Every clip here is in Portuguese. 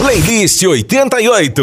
Playlist 88.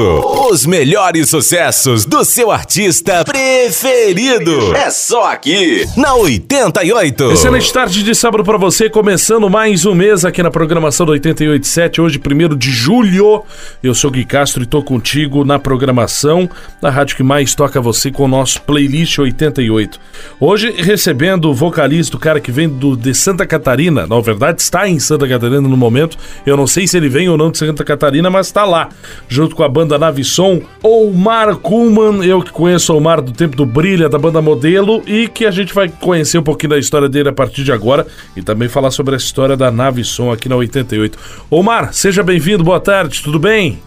Os melhores sucessos do seu artista preferido. É só aqui, na 88. Excelente tarde de sábado para você, começando mais um mês aqui na programação do 887, hoje, 1 de julho. Eu sou Gui Castro e tô contigo na programação da rádio que mais toca você com o nosso Playlist 88. Hoje, recebendo o vocalista, o cara que vem do, de Santa Catarina, na verdade está em Santa Catarina no momento, eu não sei se ele vem ou não de Santa Catarina, mas tá lá, junto com a banda Navisson, Omar Kuhlman, eu que conheço o Omar do tempo do Brilha, da banda Modelo, e que a gente vai conhecer um pouquinho da história dele a partir de agora e também falar sobre a história da Navisson aqui na 88. Omar, seja bem-vindo, boa tarde, tudo bem?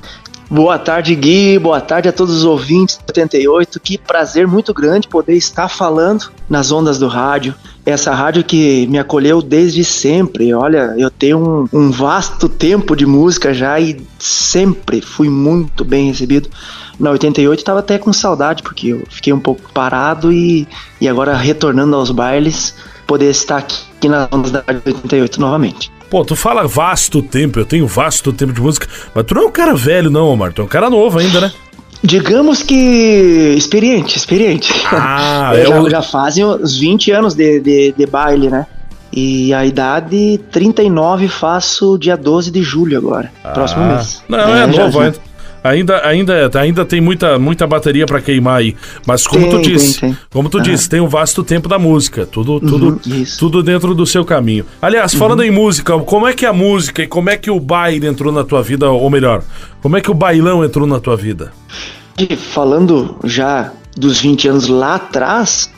Boa tarde, Gui. Boa tarde a todos os ouvintes do 88. Que prazer muito grande poder estar falando nas ondas do rádio. Essa rádio que me acolheu desde sempre. Olha, eu tenho um, um vasto tempo de música já e sempre fui muito bem recebido. Na 88 estava até com saudade, porque eu fiquei um pouco parado e, e agora retornando aos bailes, poder estar aqui nas ondas da rádio 88 novamente. Pô, tu fala vasto tempo, eu tenho vasto tempo de música, mas tu não é um cara velho, não, Omar. Tu é um cara novo ainda, né? Digamos que experiente, experiente. Ah, eu eu... já, já fazem uns 20 anos de, de, de baile, né? E a idade 39 faço dia 12 de julho agora, Ah. próximo mês. Não, é, já- novo já- ainda. Ainda, ainda, tem muita, muita bateria pra queimar aí. Mas como Tem, tu disse, tem, tem. como tu Aham. disse, tem um vasto tempo da música. Tudo, tudo, Uhum, isso. tudo dentro do seu caminho. Aliás, falando em música, como é que a música e como é que o baile entrou na tua vida, ou melhor, como é que o bailão entrou na tua vida? E falando já dos 20 anos lá atrás,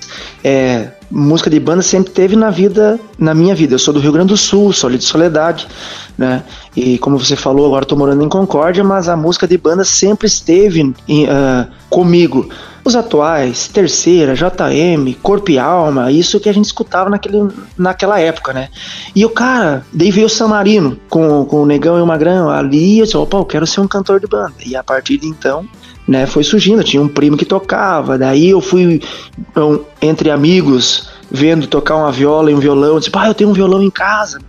é, música de banda sempre teve na vida, na minha vida. Eu sou do Rio Grande do Sul, sou ali de Soledade, né? E como você falou, agora estou morando em Concórdia, mas a música de banda sempre esteve em, ah, comigo. Os atuais, Terceira, JM, Corpo e Alma, isso que a gente escutava naquele, naquela época, né? E o cara, daí veio o Samarino com, com o Negão e o Magrão ali, eu disse, opa, eu quero ser um cantor de banda. E a partir de então, né, foi surgindo. Eu tinha um primo que tocava, daí eu fui um, entre amigos vendo tocar uma viola e um violão. Eu disse, pá, eu tenho um violão em casa.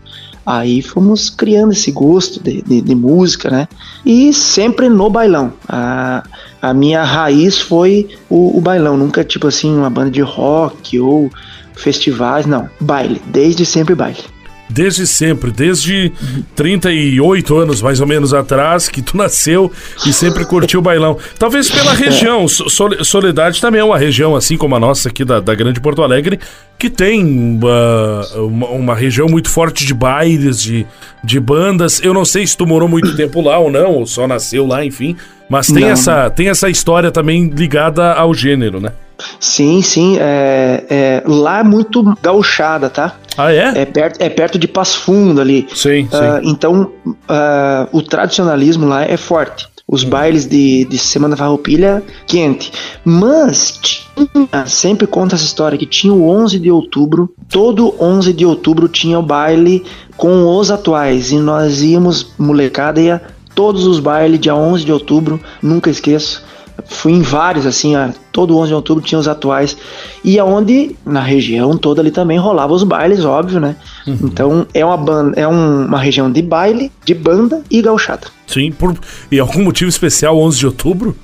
Aí fomos criando esse gosto de, de, de música, né? E sempre no bailão. A, a minha raiz foi o, o bailão, nunca tipo assim, uma banda de rock ou festivais, não. Baile, desde sempre baile. Desde sempre, desde 38 anos mais ou menos atrás, que tu nasceu e sempre curtiu o bailão. Talvez pela região. So- Sole- Soledade também é uma região, assim como a nossa aqui da, da Grande Porto Alegre, que tem ah, uma, uma região muito forte de bailes, de, de bandas. Eu não sei se tu morou muito tempo lá ou não, ou só nasceu lá, enfim. Mas tem, Não. essa, tem essa história também ligada ao gênero, né? Sim, sim. É, é, lá é muito gauchada, tá? Ah, é? É perto, é perto de Passo Fundo ali. Sim, sim. Ah, então, ah, o tradicionalismo lá é forte. Os bailes de, de Semana Farroupilha quente. Mas tinha, sempre conta essa história que tinha o 11 de outubro. Todo 11 de outubro tinha o baile com os atuais. E nós íamos, molecada, ia todos os bailes dia 11 de outubro. Nunca esqueço. Fui em vários, assim, ó, todo 11 de outubro tinha os atuais. E aonde, na região toda ali também rolava os bailes, óbvio, né? Então é uma banda, é um- uma região de baile, de banda e gauchada. Sim, por e algum motivo especial, 11 de outubro?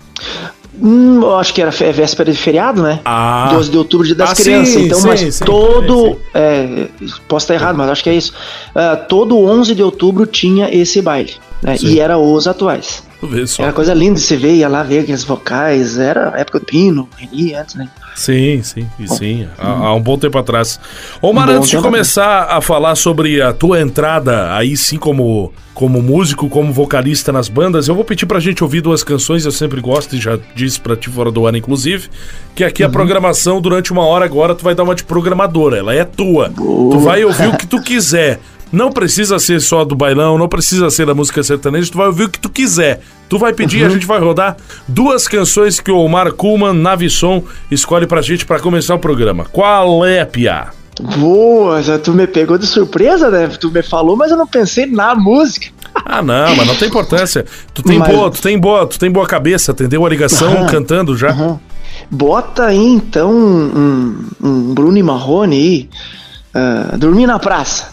Hum, eu acho que era véspera de feriado, né? Ah. 12 de outubro, dia das Ah, sim, crianças. então, sim, mas sim, todo. sim, sim. é, posso estar errado, mas acho que é isso. Ah, todo 11 de outubro tinha esse baile. né? Sim. E era os atuais. Vê só. Era coisa linda de você ver, ia lá ver aqueles vocais. Era a época do Pino, Reni, antes, né? Sim, sim, e sim. Há, há um bom tempo atrás. Omar, Um antes de começar a falar sobre a tua entrada, aí sim como, como músico, como vocalista nas bandas, eu vou pedir pra gente ouvir duas canções, eu sempre gosto e já disse pra ti fora do ano, inclusive, que aqui Uhum. a programação, durante uma hora agora, tu vai dar uma de programadora, ela é tua. Tu vai ouvir o que tu quiser. Não precisa ser só do bailão, não precisa ser da música sertaneja, tu vai ouvir o que tu quiser. Tu vai pedir, Uhum. a gente vai rodar duas canções que o Omar Kuhlman, Navisson, escolhe pra gente pra começar o programa. Qual é, Pia? Boa, já tu me pegou de surpresa, né? Tu me falou, mas eu não pensei na música. Ah, não, mas não tem importância. Tu tem Mas- boa, tu tem boa, tu tem boa cabeça, atendeu a ligação Aham. cantando já. Aham. Bota aí então um, um Bruno e Marrone aí. ah, dormir na praça.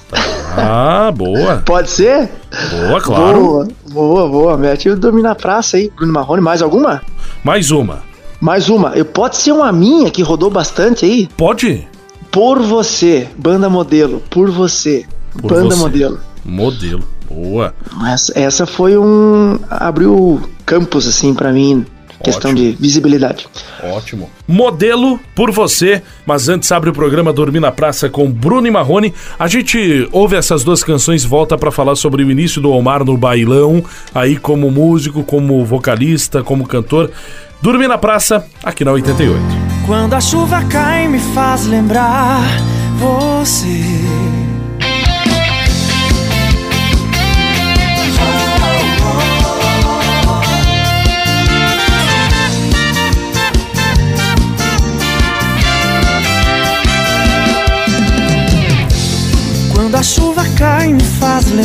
Ah, boa. Pode ser? Boa, claro. Boa, boa, boa. Mete o na Praça aí. Bruno Marrone, mais alguma? Mais uma. Mais uma. Eu, pode ser uma minha que rodou bastante aí? Pode? Por Você, banda modelo. Por Você, Por banda Você. modelo. Modelo. Boa. Essa, essa foi um. abriu campos, assim, pra mim. Questão Ótimo. de visibilidade. Ótimo. Modelo por você, mas antes abre o programa Dormir na Praça com Bruno e Marrone. A gente ouve essas duas canções e volta pra falar sobre o início do Omar no bailão, aí como músico, como vocalista, como cantor. Dormir na Praça, aqui na 88. Quando a chuva cai, me faz lembrar você.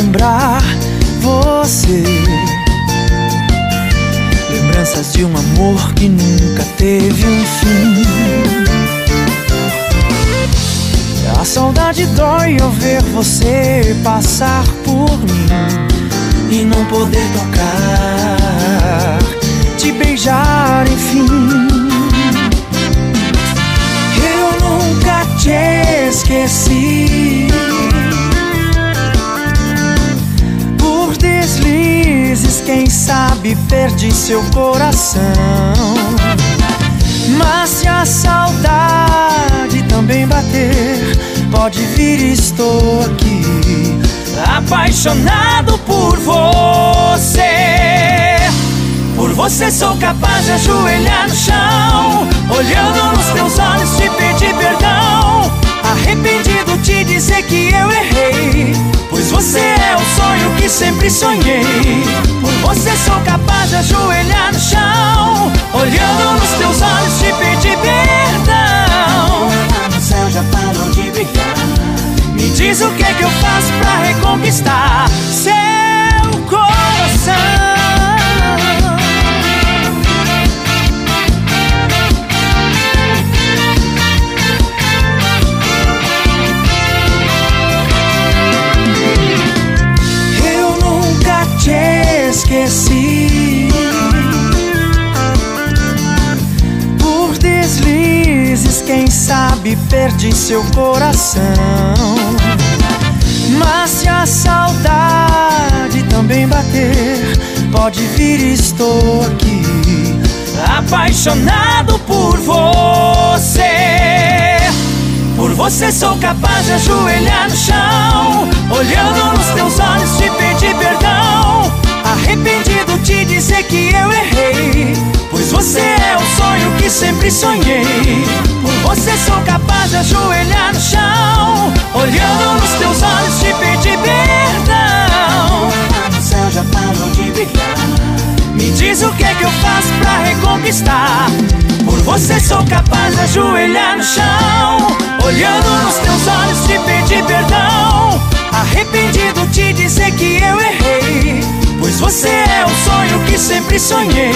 Lembrar você. Lembranças de um amor que nunca teve um fim. A saudade dói ao ver você passar por mim e não poder tocar, te beijar, enfim. Eu nunca te esqueci. Quem sabe perdi seu coração. Mas se a saudade também bater, pode vir, estou aqui, apaixonado por você. Por você sou capaz de ajoelhar no chão, olhando nos teus olhos te pedir perdão. Arrependido te dizer que eu errei, pois você é o sonho que sempre sonhei. Você sou capaz de ajoelhar no chão, olhando nos teus olhos te pedir perdão. No céu já parou de brilhar. Me diz o que é que eu faço pra reconquistar Por deslizes, quem sabe perdi seu coração. Mas se a saudade também bater, pode vir, estou aqui, apaixonado por você. Por você sou capaz de ajoelhar no chão, olhando nos teus olhos te pedir perdão. Arrependido te dizer que eu errei, pois você é o sonho que sempre sonhei. Por você sou capaz de ajoelhar no chão, olhando nos teus olhos te pedir perdão. No céu já parou de brilhar. Me diz o que é que eu faço pra reconquistar. Por você sou capaz de ajoelhar no chão, olhando nos teus olhos te pedir perdão. Arrependido te dizer que eu errei, você é o sonho que sempre sonhei.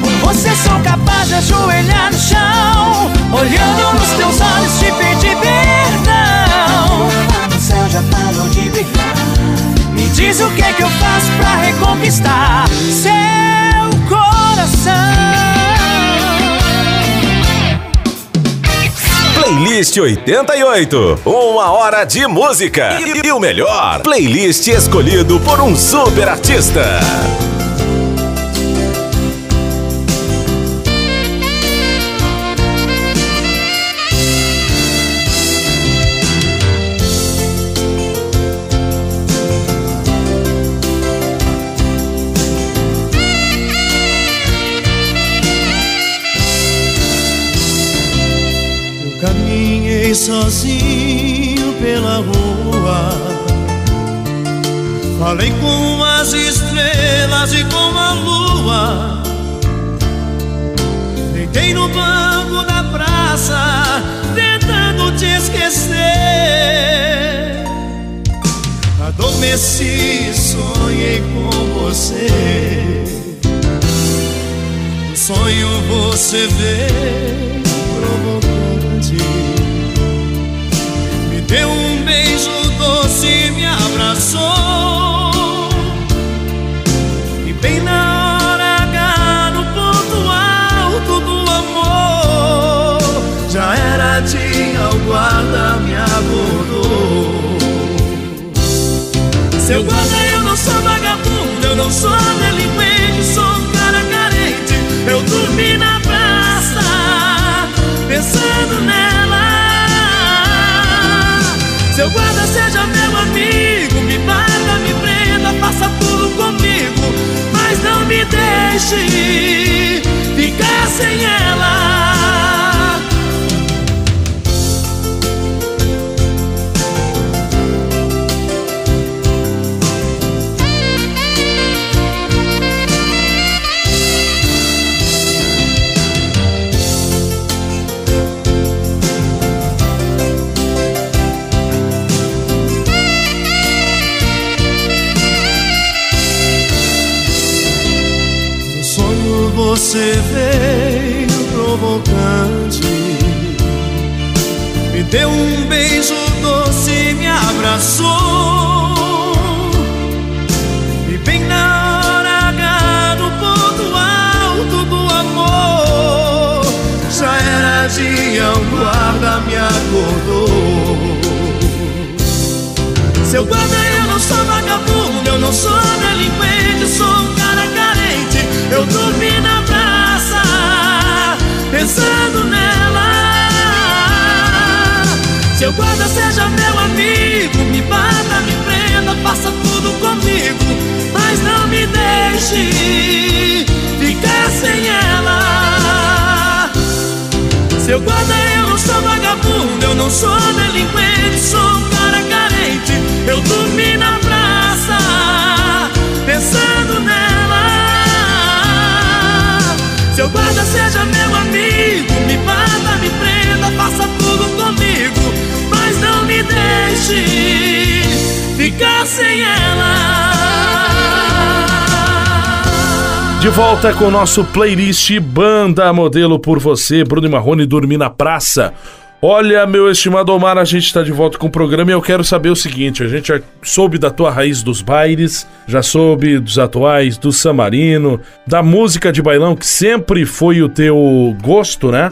Por você sou capaz de ajoelhar no chão, olhando nos teus olhos te pedir perdão. No céu já parou de brilhar. Me diz o que é que eu faço pra reconquistar seu Playlist 88. Uma hora de música. E, e o melhor, playlist escolhido por um super artista. Sozinho pela rua. Falei com as estrelas e com a lua. Deitei no banco da praça, tentando te esquecer. Adormeci, sonhei com você. No sonho você veio provocante Deu um beijo doce e me abraçou. E bem na hora H, no ponto alto do amor Já era dia, o guarda me abordou. Seu guarda, eu não sou vagabundo, eu não sou delinquente. Seja meu amigo, me bata, me prenda, faça tudo comigo, mas não me deixe ficar sem ela. Você veio provocante. Me deu um beijo doce, me abraçou. E bem na hora H, no ponto alto do amor Já era dia, o guarda me acordou. Seu guarda, eu não sou vagabundo, eu não sou delinquente, sou um cara carente. Eu dormi na pensando nela. Seu guarda seja meu amigo, me bata, me prenda, faça tudo comigo, mas não me deixe ficar sem ela. Seu guarda, eu não sou vagabundo, eu não sou delinquente, sou um cara carente. Eu dormi na praça, pensando nela. Seu guarda seja meu amigo, me bata, me prenda, faça tudo comigo, mas não me deixe ficar sem ela. De volta com o nosso playlist Banda Modelo por Você, Bruno Marrone Dormir na Praça. Olha, meu estimado Omar, a gente está de volta com o programa e eu quero saber o seguinte: a gente já soube da tua raiz dos bailes, já soube dos atuais, do Samarino, da música de bailão, que sempre foi o teu gosto, né?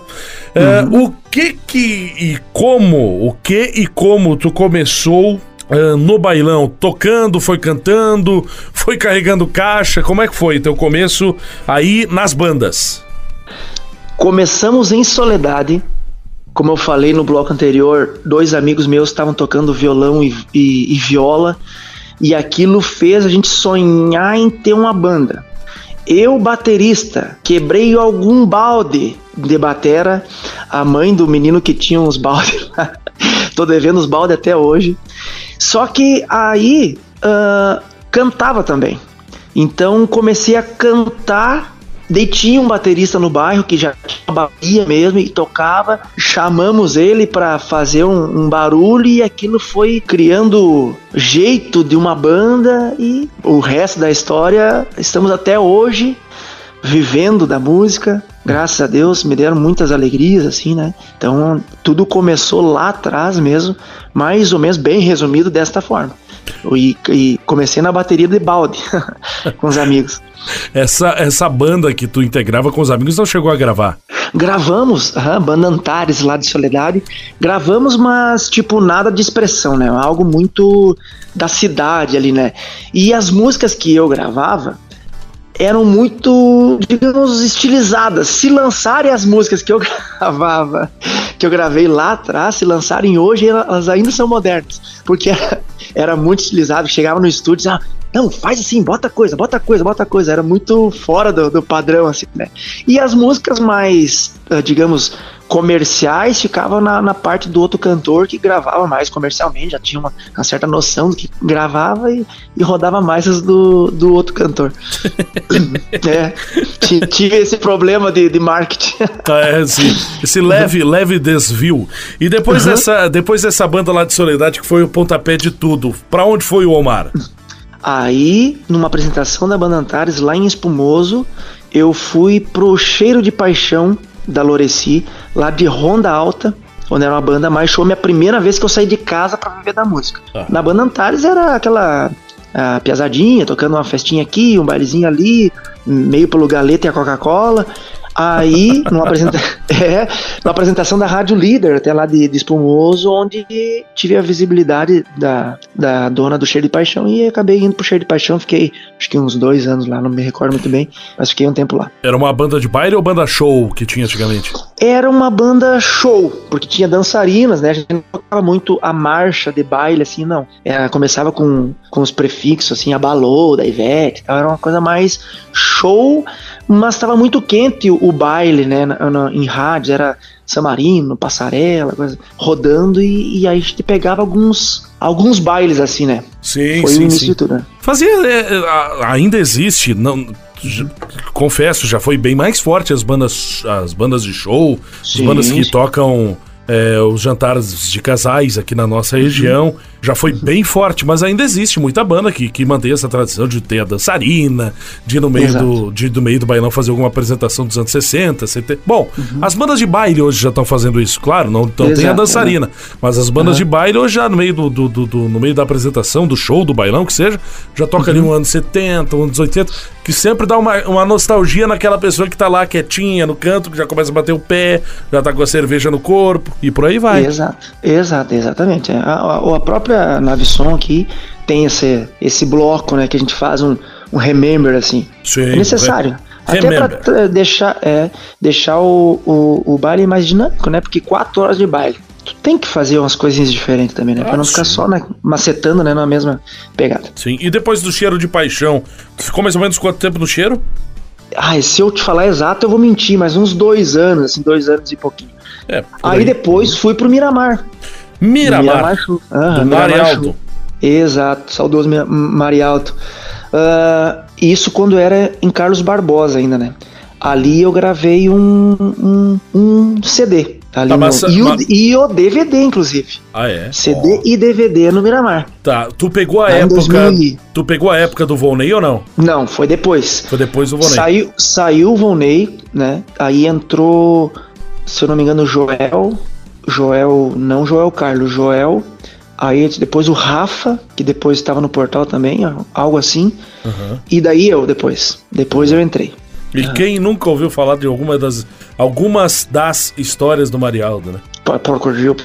É, uhum. o que que e como, o que e como tu começou Uh, no bailão, tocando, foi cantando, foi carregando caixa? Como é que foi teu começo aí nas bandas? Começamos em Soledade, como eu falei no bloco anterior, dois amigos meus estavam tocando violão e, e, e viola, e aquilo fez a gente sonhar em ter uma banda. Eu, baterista, quebrei algum balde de batera. A mãe do menino que tinha uns baldes lá, tô devendo os baldes até hoje. Só que aí uh, cantava também. Então comecei a cantar Daí tinha um baterista no bairro que já tinha mesmo e tocava. Chamamos ele para fazer um, um, barulho e aquilo foi criando jeito de uma banda e o resto da história estamos até hoje vivendo da música. Graças a Deus me deram muitas alegrias assim, né? Então tudo começou lá atrás mesmo, mais ou menos bem resumido desta forma. E, e comecei na bateria de balde com os amigos. Essa, essa banda que tu integrava com os amigos não chegou a gravar? Gravamos, uhum, banda Antares lá de Soledade. Gravamos, mas tipo nada de expressão, né? Algo muito da cidade ali, né? E as músicas que eu gravava eram muito, digamos, estilizadas. Se lançarem as músicas que eu gravava, que eu gravei lá atrás, se lançarem hoje, elas ainda são modernas. Porque era, era muito estilizado. Chegava no estúdio e ah, não, faz assim, bota coisa, bota coisa, bota coisa. Era muito fora do, do padrão, assim, né? E as músicas mais, ah, digamos, comerciais ficavam na, na, parte do outro cantor que gravava mais comercialmente, já tinha uma, uma certa noção do que gravava e, e rodava mais as do, do outro cantor. é, tive esse problema de, de marketing. Ah, é, esse, esse leve, leve desvio. E depois, uhum. dessa, depois dessa banda lá de Soledade, que foi o pontapé de tudo, para onde foi o Omar? Aí, numa apresentação da banda Antares, lá em Espumoso, eu fui pro Cheiro de Paixão da Loreci, lá de Ronda Alta, onde era uma banda mais show. Minha primeira vez que eu saí de casa para viver da música. Ah. Na banda Antares era aquela a piazadinha, tocando uma festinha aqui, um bailezinho ali, meio pelo galeta e a Coca-Cola. Aí, numa, apresenta... é, numa apresentação da Rádio Líder, até lá de, de Espumoso, onde tive a visibilidade da, da dona do Cheiro de Paixão e acabei indo pro Cheiro de Paixão. Fiquei, acho que uns dois anos lá, não me recordo muito bem, mas fiquei um tempo lá. Era uma banda de baile ou banda show que tinha antigamente? Era uma banda show, porque tinha dançarinas, né? A gente não tocava muito a marcha de baile, assim, não. Era, começava com, com os prefixos, assim, a balô da Ivete, tal, era uma coisa mais show, mas estava muito quente o, o baile, né? Na, na, em rádio, era Samarino, Passarela, coisa, rodando, e, e aí a gente pegava alguns, alguns bailes, assim, né? Sim, Foi o sim, início sim. de tudo, né? Fazia. é, é, ainda existe, não. Confesso, já foi bem mais forte as bandas, as bandas de show, as Sim, bandas que sim. tocam é, os jantares de casais aqui na nossa Uhum. região. Já foi bem forte, mas ainda existe muita banda que, que mantém essa tradição de ter a dançarina, de ir no meio, Exato. do, de no meio do bailão fazer alguma apresentação dos anos 60, 70. Bom, as bandas de baile hoje já estão fazendo isso, claro, não, não tem a Uhum. Dançarina, mas as bandas de baile hoje já no meio do, do, do- do- no meio da apresentação, do show, do bailão, que seja, já toca Uhum. ali um ano 70, um anos 80, que sempre dá uma, uma nostalgia naquela pessoa que tá lá quietinha no canto, que já começa a bater o pé, já tá com a cerveja no corpo e por aí vai. Exato, exato, exatamente. A, a- a própria Nave Som aqui tem esse, esse bloco, né, que a gente faz um, um remember, assim. Sim, é necessário. Até para deixar, é, deixar o, o, o baile mais dinâmico, né? Porque quatro horas de baile. Tu tem que fazer umas coisinhas diferentes também, né? Ah, Pra não ficar sim. só né, macetando, né? Na mesma pegada. Sim, e depois do cheiro de paixão, ficou mais ou menos quanto tempo no cheiro? Ai, se eu te falar exato, eu vou mentir, mas uns dois anos, assim, dois anos e pouquinho. É, por Aí depois fui pro Miramar. Miramar, do Miramar Marialdo. Show. Exato, saudoso Marialto. Ah, isso quando era em Carlos Barbosa ainda, né? Ali eu gravei um, um, um CD. Ali Tá, no- mas- e, o, mas- e o DVD, inclusive. Ah, é? CD e DVD no Miramar. Tá, tu pegou a Lá época. 2000. Tu pegou a época do Volney ou não? Não, foi depois. Foi depois do Volney. Saiu, saiu o Volney, né? Aí entrou, se eu não me engano, o Joel. Joel, não Joel Carlos, Joel. Aí depois o Rafa, que depois estava no portal também, algo assim. Uhum. E daí eu depois. Depois eu entrei. E quem nunca ouviu falar de alguma das, algumas das histórias do Marialdo, né? Porco Gil.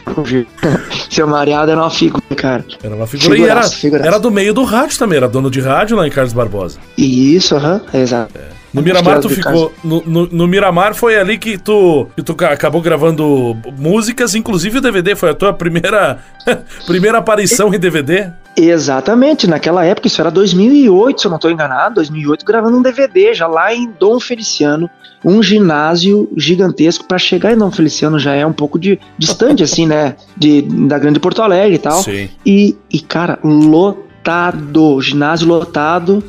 Seu Mariado era uma figura, cara. Era uma figura. e era, era do meio do rádio também, era dono de rádio lá em Carlos Barbosa. Isso, aham, exato. No Miramar tu ficou. No, no- no Miramar foi ali que tu, que tu ca- acabou gravando músicas, inclusive o DVD. Foi a tua primeira, primeira aparição em DVD. Exatamente, naquela época, isso era 2008, se eu não estou enganado, 2008, gravando um DVD já lá em Dom Feliciano, um ginásio gigantesco. Para chegar em Dom Feliciano já é um pouco de distante, assim, né, de, da Grande Porto Alegre e tal. Sim. E, e, cara, lotado, ginásio lotado.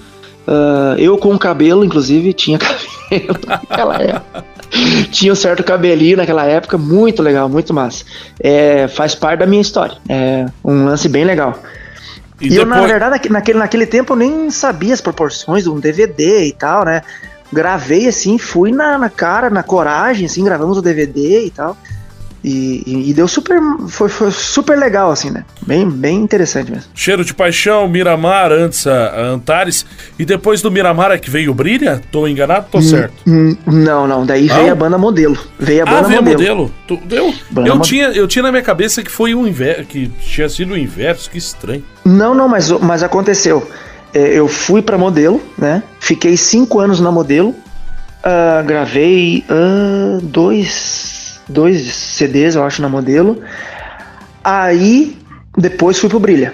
Ah, eu com cabelo, inclusive, tinha cabelo naquela época. Tinha um certo cabelinho naquela época, muito legal, muito massa. É, faz parte da minha história. É um lance bem legal. E, E, eu, na depois. verdade, naque- naquele, naquele tempo eu nem sabia as proporções de um DVD e tal, né? Gravei assim, fui na, na cara, na coragem, assim, gravamos o DVD e tal. E, e- e deu super. Foi, foi super legal, assim, né? Bem, bem interessante mesmo. Cheiro de Paixão, Miramar, antes a, a Antares. E depois do Miramar é que veio o Brilha? Tô enganado? Tô certo. Hum, Não, não. Daí Não? veio a banda modelo. Veio a Ah, banda veio modelo. modelo. Tu, eu, Banda eu, tinha, eu tinha na minha cabeça que foi o inverso, que tinha sido o inverso, que estranho. Não, não, mas, mas aconteceu. É, eu fui pra modelo, né? Fiquei cinco anos na modelo. ah, gravei ah, dois, dois CDs, eu acho, na modelo. Aí depois fui pro Brilha.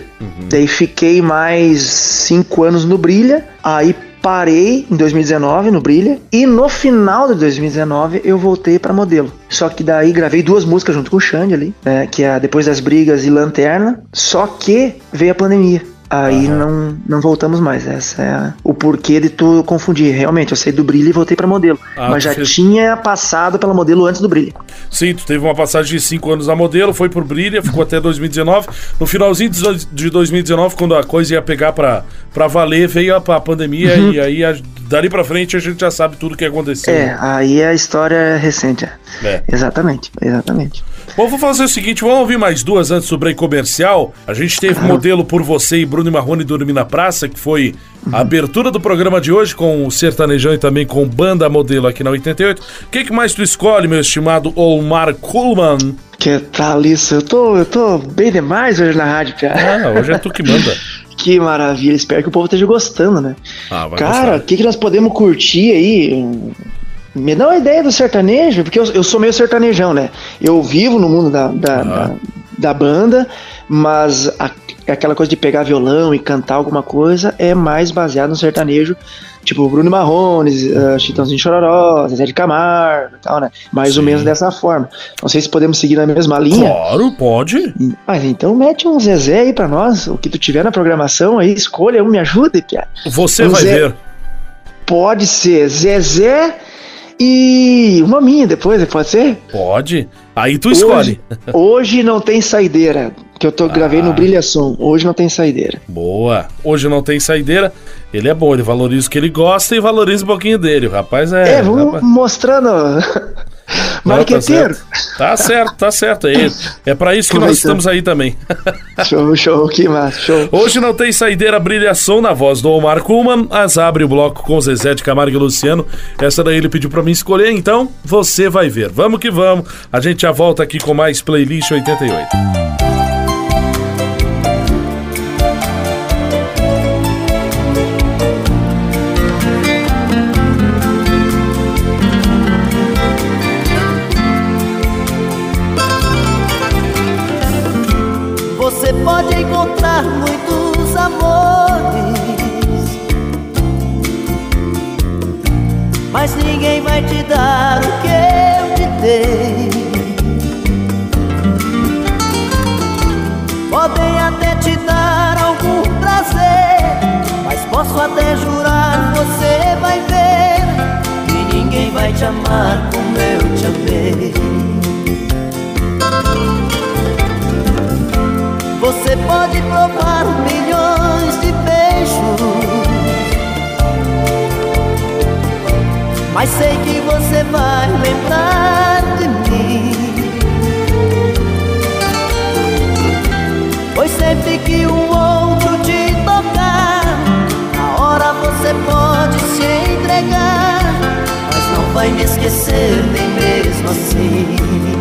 Daí fiquei mais cinco anos no Brilha. Aí parei em 2019 no Brilha. E no final de 2019 eu voltei pra modelo. Só que daí gravei duas músicas junto com o Xande ali, né, que é Depois das Brigas e Lanterna. Só que veio a pandemia. Aí não, não voltamos mais. Essa é a- o porquê de tu confundir. Realmente, eu saí do Brilha e voltei pra modelo. Ah, Mas já fez- tinha passado pela modelo antes do Brilha. Sim, tu teve uma passagem de 5 anos na modelo, foi pro Brilha, ficou até 2019. No finalzinho de dois- de 2019, quando a coisa ia pegar pra, pra valer, veio a, a pandemia Uhum. e aí a- dali pra frente a gente já sabe tudo o que aconteceu. É, aí a história é recente. é. É. Exatamente, exatamente. Bom, vou fazer o seguinte, vamos ouvir mais duas antes do break comercial. A gente teve modelo por você e Bruno e Marrone dormir na praça, que foi a abertura do programa de hoje com o Sertanejão e também com banda modelo aqui na 88. O que, que mais tu escolhe, meu estimado Olmar Kuhlman? Que tal isso? Eu tô, eu tô bem demais hoje na rádio, cara. Ah, hoje é tu que manda. Que maravilha, espero que o povo esteja gostando, né? Ah, vai Cara, o que, que nós podemos curtir aí? Me dá uma ideia do sertanejo, porque eu, eu sou meio sertanejão, né? Eu vivo no mundo da, da, da, da banda, mas a- aquela coisa de pegar violão e cantar alguma coisa é mais baseado no sertanejo, tipo Bruno Marrones, uh, Chitãozinho Chororó, Zezé de Camargo e tal, né? Mais ou Sim. menos dessa forma. Não sei se podemos seguir na mesma linha. Claro, pode. Mas então mete um Zezé aí pra nós, o que tu tiver na programação aí, escolha um, me ajude, Pia. Você Um vai Zé- ver. Pode ser Zezé e uma minha depois, pode ser? Pode. Aí tu escolhe. Hoje, hoje não tem saideira, que eu tô gravei Ah. no Brilha Som. Hoje não tem saideira. Boa. Hoje não tem saideira. Ele é bom, ele valoriza o que ele gosta e valoriza um pouquinho dele. O rapaz é. É, vamos rapaz- mostrando. Tá Marqueteiro. certo. Tá certo, tá certo. É, é pra isso que nós estamos aí também. show, show, que massa, show. Hoje não tem saideira, brilhação na voz do Omar Kuhlman. As abre o bloco com Zezé de Camargo e Luciano. Essa daí ele pediu pra mim escolher, então você vai ver. Vamos que vamos. A gente já volta aqui com mais Playlist 88. Pode provar milhões de beijos. Mas sei que você vai lembrar de mim. Pois sempre que um outro te tocar Na hora você pode se entregar. Mas não vai me esquecer nem mesmo assim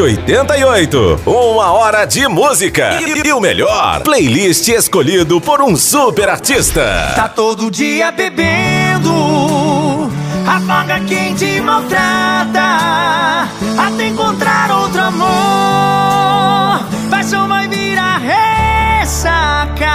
88 Uma hora de música. E, e, o melhor, playlist escolhido por um super artista. Tá todo dia bebendo. Apaga quem te maltrata. Até encontrar outro amor. Paixão vai virar ressaca.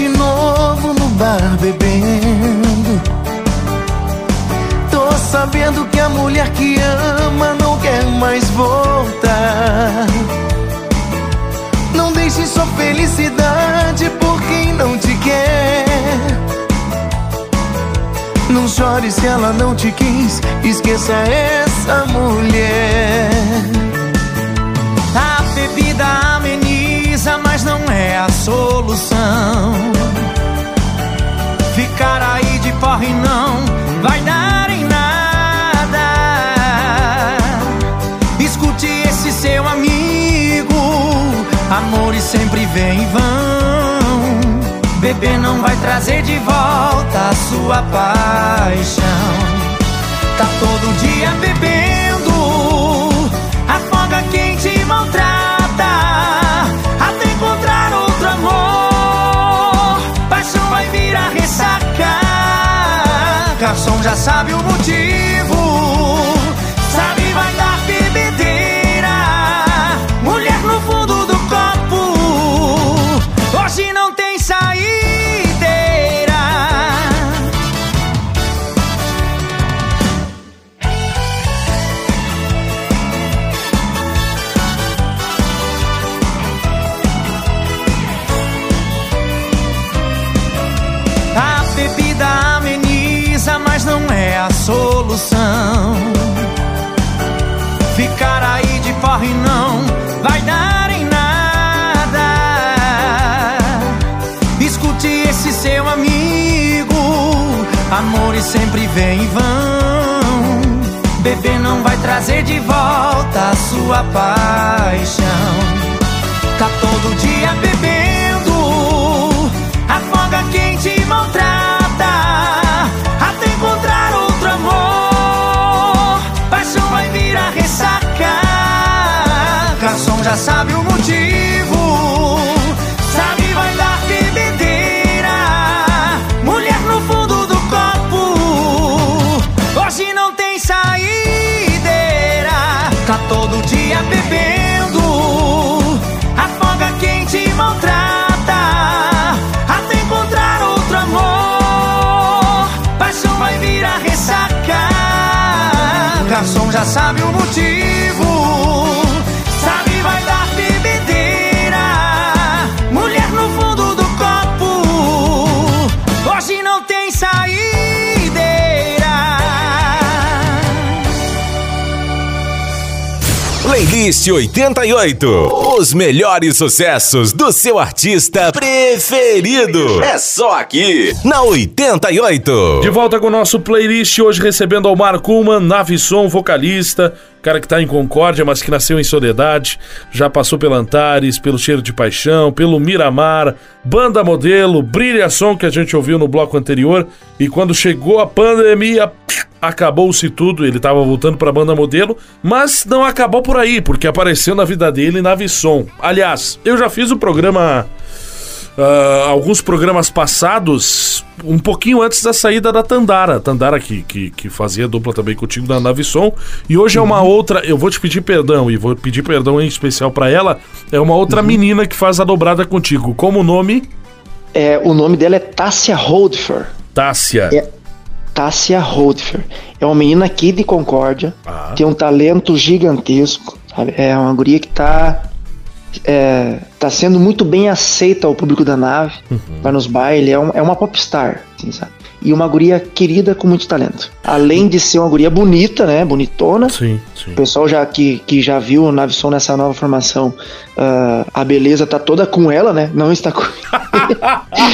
De novo no bar bebendo. Tô sabendo que a mulher que ama não quer mais voltar. Não deixe sua felicidade por quem não te quer. Não chore se ela não te quis. Esqueça essa mulher. A bebida ameniza, mas não é a solução. Porre não vai dar em nada. Escute esse seu amigo, amores sempre vem e vão. Beber não vai trazer de volta a sua paixão. Tá todo dia bebendo, já sabe o motivo, sempre vem e vão. Beber não vai trazer de volta a sua paixão. Tá todo dia bebendo, afoga quem te maltrata, até encontrar outro amor. Paixão vai virar ressaca. Garçom já sabe Garçom já sabe o motivo, Playlist 88. Os melhores sucessos do seu artista preferido. É só aqui, na 88. De volta com o nosso playlist, hoje recebendo Omar Kuhlman, Navisson, vocalista, cara que tá em Concórdia, mas que nasceu em Soledade, já passou pela Antares, pelo Cheiro de Paixão, pelo Miramar, Banda Modelo, Brilha Som, que a gente ouviu no bloco anterior, e quando chegou a pandemia, acabou-se tudo, ele tava voltando pra Banda Modelo, mas não acabou por aí, porque apareceu na vida dele Navisson. Aliás, eu já fiz o programa ah, alguns programas passados, um pouquinho antes da saída da Tandara. Tandara que, que, que fazia dupla também contigo na Navisson. E hoje é uma outra. Eu vou te pedir perdão, e vou pedir perdão em especial pra ela. É uma outra menina que faz a dobrada contigo. Como o nome? É, o nome dela é Tássia Holdfer. Tássia. É, Tássia Holdfer. É uma menina aqui de Concórdia, Ah. tem um talento gigantesco, sabe? É uma guria que tá, é, tá sendo muito bem aceita ao público da nave, vai nos bailes, é, um- é uma popstar, assim, sabe? E uma guria querida com muito talento. Além de ser uma guria bonita, né? Bonitona. Sim, sim. O pessoal já que, que já viu o Navisson nessa nova formação, ah, a beleza tá toda com ela, né? Não está com.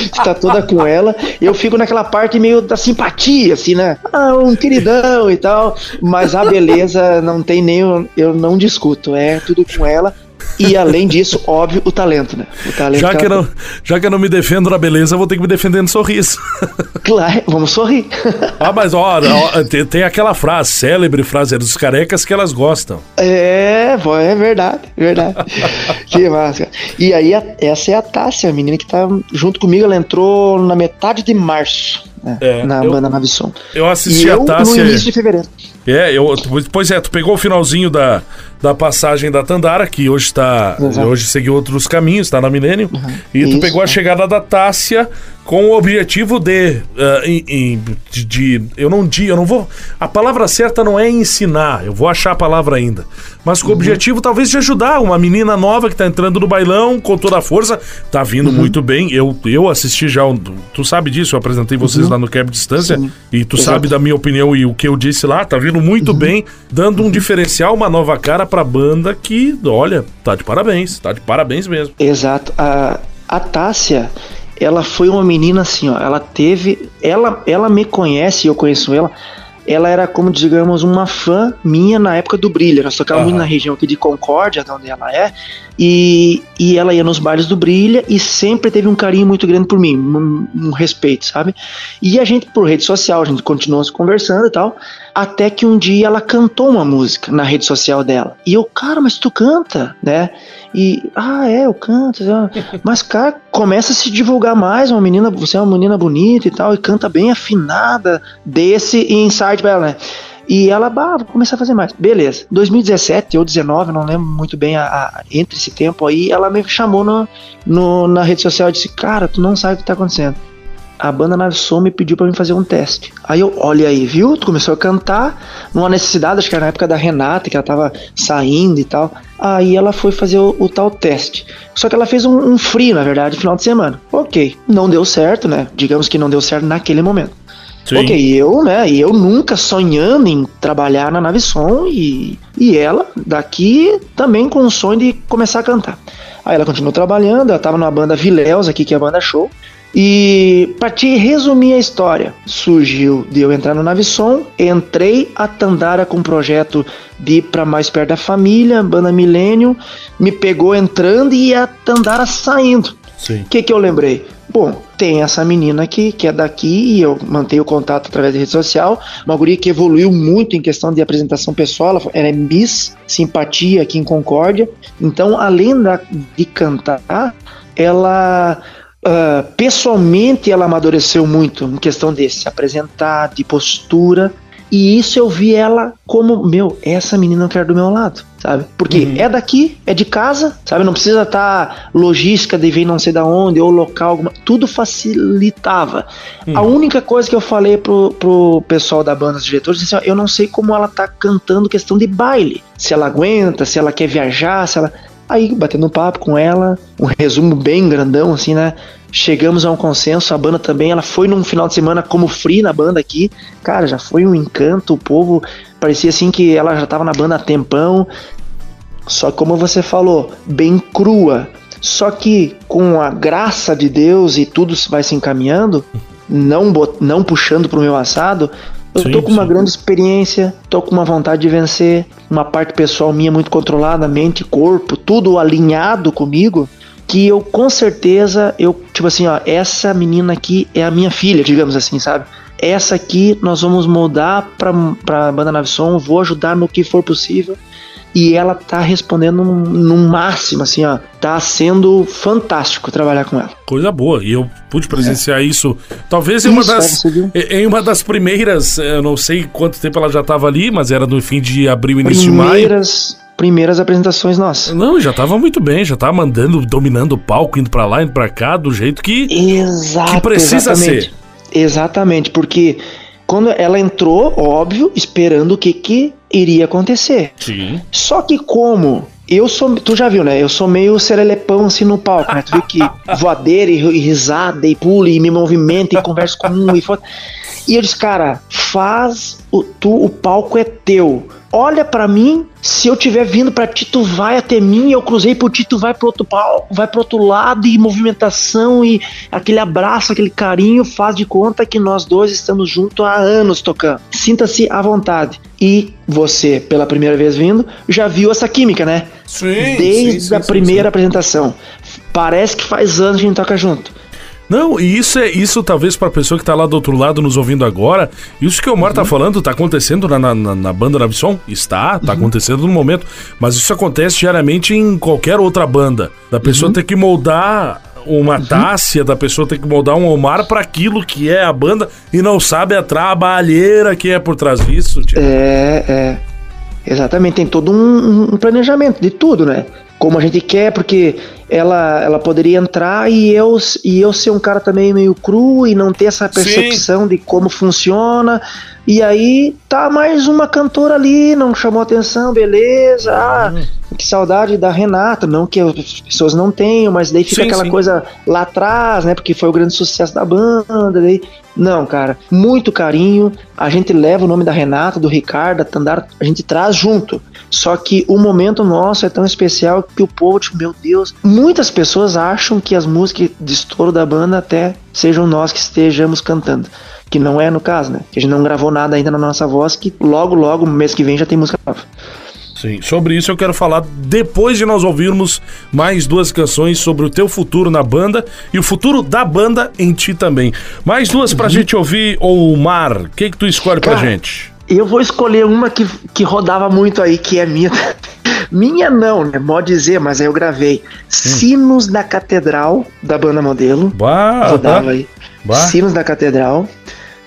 Está toda com ela. Eu fico naquela parte meio da simpatia, assim, né? Ah, um queridão e tal. Mas a beleza não tem nem. Eu não discuto. É tudo com ela. E além disso, óbvio, o talento, né? O talento Já que, ela não, já que eu não me defendo na beleza, eu vou ter que me defender no sorriso. Claro, vamos sorrir. ah, mas ó, ó, tem, tem aquela frase, célebre frase dos carecas que elas gostam. É, é verdade, verdade. que massa. E aí, essa é a Tássia, a menina que tá junto comigo. Ela entrou na metade de março, né, É, na eu- banda Navisson. Eu E assisti eu a Tássia. no início de fevereiro. É, eu, pois é, tu pegou o finalzinho da, da passagem da Tandara, que hoje tá. Exato. Hoje seguiu outros caminhos, tá na Milênio. E tu Isso, pegou a é. chegada da Tássia com o objetivo de, em- em- de, de- Eu não digo, eu não vou. A palavra certa não é ensinar, eu vou achar a palavra ainda. Mas Uhum. com o objetivo, talvez, de ajudar uma menina nova que tá entrando no bailão com toda a força. Tá vindo Uhum. muito bem. Eu, eu assisti já. Tu sabe disso, eu apresentei vocês lá no Quebra Distância. Uhum. Sim. E tu Exato. sabe da minha opinião e o que eu disse lá, tá vindo muito Uhum. bem, dando um diferencial, uma nova cara pra banda que, olha, tá de parabéns, tá de parabéns mesmo. Exato. A, a Tássia, ela foi uma menina assim, ó. Ela teve. Ela, ela me conhece, eu conheço ela. Ela era, como digamos, uma fã minha na época do Brilha. Nós tocávamos muito na região aqui de Concórdia, de onde ela é. E, e ela ia nos bailes do Brilha e sempre teve um carinho muito grande por mim, um, um respeito, sabe? E a gente, por rede social, a gente continuou se conversando e tal. Até que um dia ela cantou uma música na rede social dela. E eu, cara, mas tu canta, né? E, ah, é, eu canto. Mas, cara, começa a se divulgar mais. Uma menina, você é uma menina bonita e tal, e canta bem afinada. Desse insight pra ela, né? E ela, bah, vou começar a fazer mais. Beleza. 2017 ou 19, não lembro muito bem a, a- entre esse tempo aí, ela me chamou no, no- na rede social e disse: Cara, tu não sabe o que tá acontecendo. A banda Navisson me pediu pra mim fazer um teste. Aí eu, olha aí, viu? Tu começou a cantar numa necessidade, acho que era na época da Renata, que ela tava saindo e tal. Aí ela foi fazer o, o tal teste. Só que ela fez um, um free, na verdade, final de semana. Ok, não deu certo, né? Digamos que não deu certo naquele momento. Sim. Ok, eu, né? Eu nunca sonhando em trabalhar na Navisson e, e ela daqui também com o sonho de começar a cantar. Aí ela continuou trabalhando, ela tava numa banda Viléus aqui, que é a banda show. E pra te resumir a história, surgiu de eu entrar no Navisson, entrei a Tandara com um projeto de ir pra mais perto da família, banda Milênio, me pegou entrando e a Tandara saindo. O que, que eu lembrei? Bom, tem essa menina aqui que é daqui e eu mantenho o contato através da rede social. Uma guria que evoluiu muito em questão de apresentação pessoal. Ela é Miss Simpatia aqui em Concórdia. Então, além da, de cantar, ela ah, pessoalmente ela amadureceu muito em questão de se apresentar, de postura. E isso eu vi ela como, meu, essa menina eu quero do meu lado, sabe? Porque é daqui, é de casa, sabe? Não precisa estar logística de vir não sei da onde, ou local, alguma, tudo facilitava. A única coisa que eu falei pro, pro pessoal da banda, os diretores, disse, ó, eu não sei como ela tá cantando questão de baile. Se ela aguenta, se ela quer viajar, se ela. Aí, batendo papo com ela, um resumo bem grandão, assim, né? Chegamos a um consenso, a banda também, ela foi num final de semana como free na banda aqui. Cara, já foi um encanto, o povo parecia assim que ela já tava na banda há tempão. Só como você falou, bem crua. Só que com a graça de Deus e tudo vai se encaminhando, não, não puxando pro meu assado, eu Sim, tô com uma sim. grande experiência, tô com uma vontade de vencer, uma parte pessoal minha muito controlada, mente, corpo, tudo alinhado comigo, que eu com certeza, eu, tipo assim, ó, essa menina aqui é a minha filha, digamos assim, sabe? Essa aqui nós vamos moldar pra, pra banda Navisson, vou ajudar no que for possível. E ela tá respondendo num máximo, assim, ó. Tá sendo fantástico trabalhar com ela. Coisa boa. E eu pude presenciar isso. Talvez em uma é, das. viu? Em uma das primeiras, eu não sei quanto tempo ela já estava ali, mas era no fim de abril, início de maio. Primeiras, apresentações nossas. Não, já tava muito bem, já tava mandando, dominando o palco, indo pra lá, indo pra cá, do jeito que. Exato. Que precisa exatamente. Exatamente, porque quando ela entrou, óbvio, esperando o que, que iria acontecer. Sim. Só que como eu sou, tu já viu, né? Eu sou meio serelepão assim no palco, né? Tu viu que voadeira e, e risada e pula e me movimenta e converso com um e foto. E eu disse, cara, faz o tu, o palco é teu. Olha pra mim, se eu tiver vindo pra ti, tu vai até mim, eu cruzei por ti, tu vai pro outro palco, vai pro outro lado, e movimentação, e aquele abraço, aquele carinho, faz de conta que nós dois estamos juntos há anos tocando. Sinta-se à vontade. E você, pela primeira vez vindo, já viu essa química, né? Sim, Desde sim, sim, a primeira apresentação. Parece que faz anos que a gente toca junto. Não, e isso é isso talvez pra pessoa que tá lá do outro lado nos ouvindo agora. Isso que o Omar tá Uhum. falando tá acontecendo na, na, na banda Navisson? Está, Uhum. tá acontecendo no momento. Mas isso acontece diariamente em qualquer outra banda. Da Uhum. pessoa ter que moldar uma Tássia, da pessoa ter que moldar um Omar pra aquilo que é a banda e não sabe a trabalheira que é por trás disso. tio. É, é. Exatamente, tem todo um, um planejamento de tudo, né? Como a gente quer, porque ela, ela poderia entrar e eu, e eu ser um cara também meio cru e não ter essa percepção de como funciona. E aí tá mais uma cantora ali, não chamou atenção, beleza. Ah, que saudade da Renata. Não que as pessoas não tenham, mas daí fica Sim, aquela sim. coisa lá atrás, né? Porque foi o grande sucesso da banda. Daí. Não, cara, muito carinho. A gente leva o nome da Renata, do Ricardo, da Tandara, a gente traz junto. Só que o momento nosso é tão especial que o povo, tipo, meu Deus. Muitas pessoas acham que as músicas de estouro da banda até sejam nós que estejamos cantando. Que não é no caso, né? Que a gente não gravou nada ainda na nossa voz, que logo, logo, mês que vem já tem música nova. Sim, sobre isso eu quero falar depois de nós ouvirmos mais duas canções sobre o teu futuro na banda e o futuro da banda em ti também. Mais duas pra gente ouvir, Omar. O que que tu escolhe pra Uhum. Cara, gente? Eu vou escolher uma que, que rodava muito aí, que é minha. Minha não, né? Pode dizer, mas aí eu gravei. Sinos da Catedral, da banda modelo. Bah, rodava aí. Bah. Sinos da Catedral.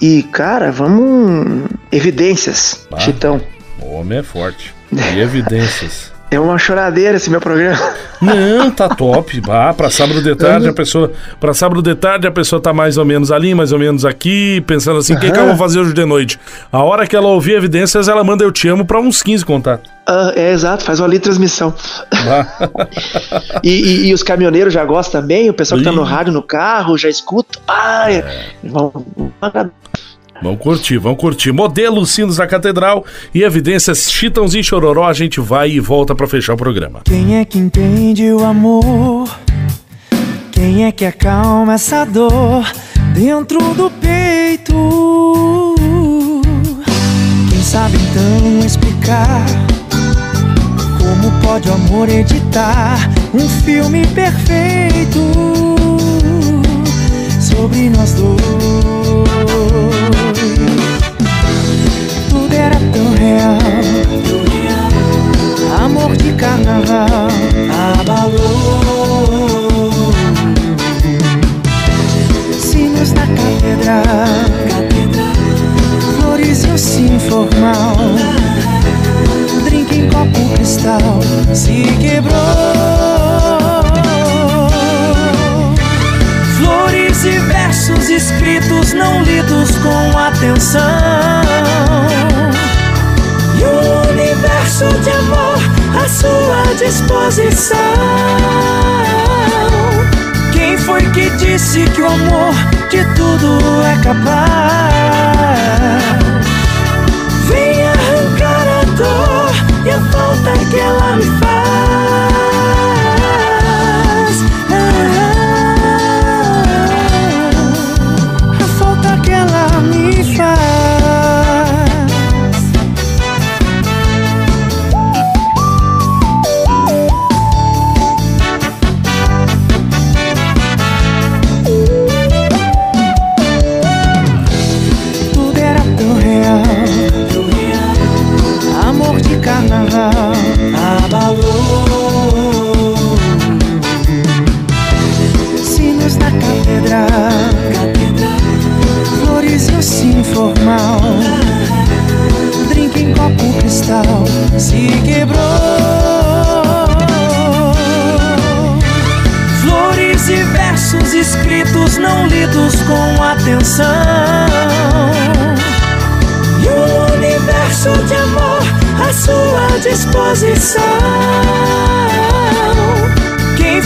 E, cara, vamos. Evidências, Bah. Chitão. o homem é forte. E evidências. É uma choradeira esse meu programa. Não, tá top. Ah, pra sábado de tarde a pessoa. Pra sábado de tarde a pessoa tá mais ou menos ali, mais ou menos aqui, pensando assim: o que, que eu vou fazer hoje de noite? A hora que ela ouvir evidências, ela manda eu te amo pra uns 15 contatos. Ah, é exato, faz uma ali transmissão. Bah. E, e- e os caminhoneiros já gostam também, o pessoal que tá no rádio, no carro, já escuta. Ah, é. Vão, vão curtir, vamos curtir. Modelo Sinos da Catedral e evidências Chitãozinho e Chororó. A gente vai e volta pra fechar o programa. Quem é que entende o amor? Quem é que acalma essa dor dentro do peito? Quem sabe então explicar como pode o amor editar um filme perfeito sobre nós dois? De tudo é capaz?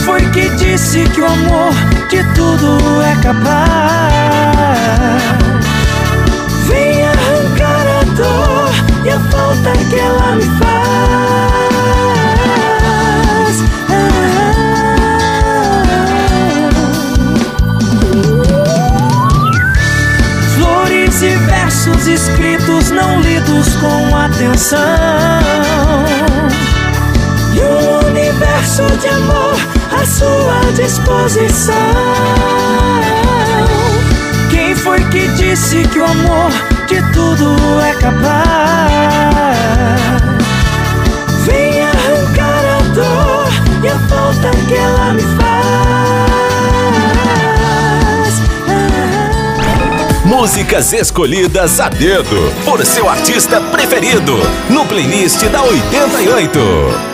Foi que disse que o amor de tudo é capaz? Vem arrancar a dor e a falta que ela me faz. Flores e versos escritos não lidos com atenção. E um universo de amor sua disposição. Quem foi que disse que o amor de tudo é capaz? Vem arrancar a dor e a falta que ela me faz. Músicas escolhidas a dedo por seu artista preferido no playlist da 88.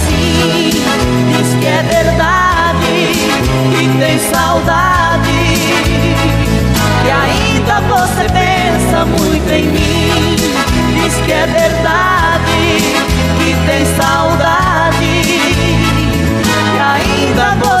que é verdade, que tem saudade, que ainda você pensa muito em mim. Diz que é verdade, que tem saudade, que ainda você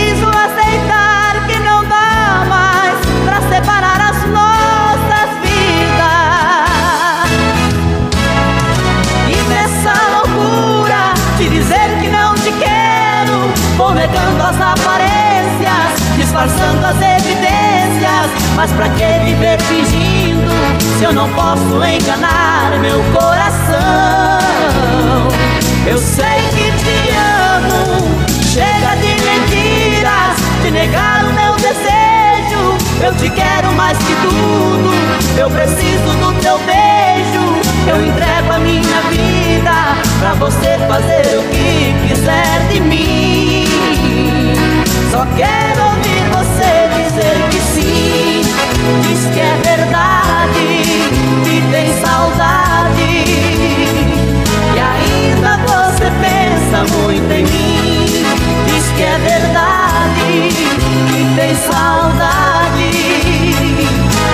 aceitar que não dá mais pra separar as nossas vidas. E nessa loucura de dizer que não te quero, vou negando as aparências, disfarçando as evidências. Mas pra que viver fingindo se eu não posso enganar meu coração? Eu sei que te amo. Chega de de negar o meu desejo. Eu te quero mais que tudo. Eu preciso do teu beijo. Eu entrego a minha vida pra você fazer o que quiser de mim. Só quero ouvir você dizer que sim. Diz que é verdade, que tem saudade. E ainda você pensa muito em mim. Diz que é verdade que tem saudade.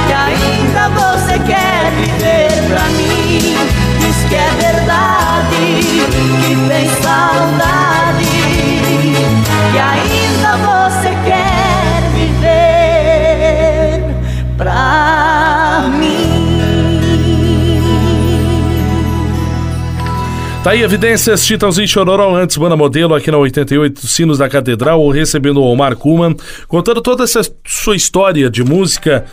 Que ainda você quer viver pra mim. Diz que é verdade que tem saudade. Que ainda Tá aí, evidências, Titãozinho Chororó, antes banda modelo aqui na 88 Sinos da Catedral, recebendo o Omar Kuman, contando toda essa sua história de música